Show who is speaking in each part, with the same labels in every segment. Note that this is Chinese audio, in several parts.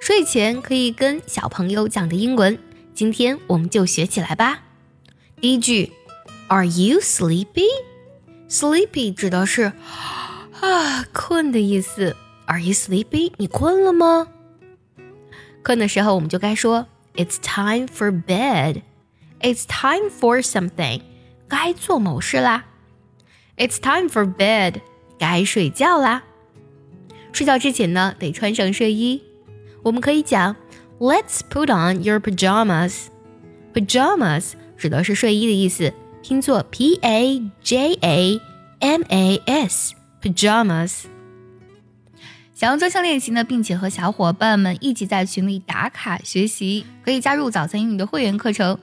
Speaker 1: 睡前可以跟小朋友讲的英文，今天我们就学起来吧。第一句，Are you sleepy？Sleepy 指的是啊困的意思。Are you sleepy？你困了吗？困的时候我们就该说 It's time for bed。It's time for something。该做某事啦。It's time for bed。该睡觉啦。睡觉之前呢，得穿上睡衣。我们可以讲，Let's put on your pajamas。Pajamas 指的是睡衣的意思，拼作 P A J A M A S。Pajamas。想要专项练习呢，并且和小伙伴们一起在群里打卡学习，可以加入早餐英语的会员课程。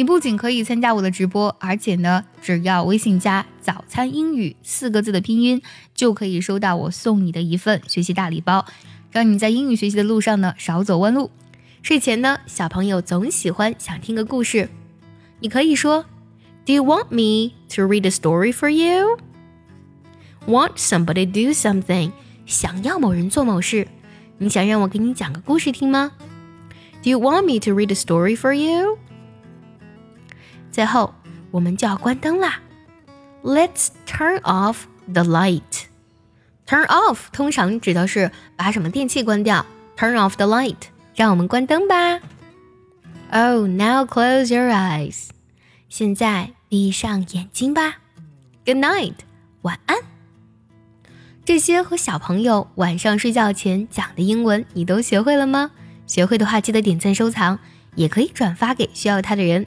Speaker 1: 你不仅可以参加我的直播，而且呢，只要微信加“早餐英语”四个字的拼音，就可以收到我送你的一份学习大礼包，让你在英语学习的路上呢少走弯路。睡前呢，小朋友总喜欢想听个故事，你可以说：“Do you want me to read a story for you? Want somebody do something？” 想要某人做某事，你想让我给你讲个故事听吗？Do you want me to read a story for you? 最后，我们就要关灯啦。Let's turn off the light. Turn off 通常指的是把什么电器关掉。Turn off the light，让我们关灯吧。Oh, now close your eyes. 现在闭上眼睛吧。Good night，晚安。这些和小朋友晚上睡觉前讲的英文，你都学会了吗？学会的话，记得点赞收藏，也可以转发给需要它的人。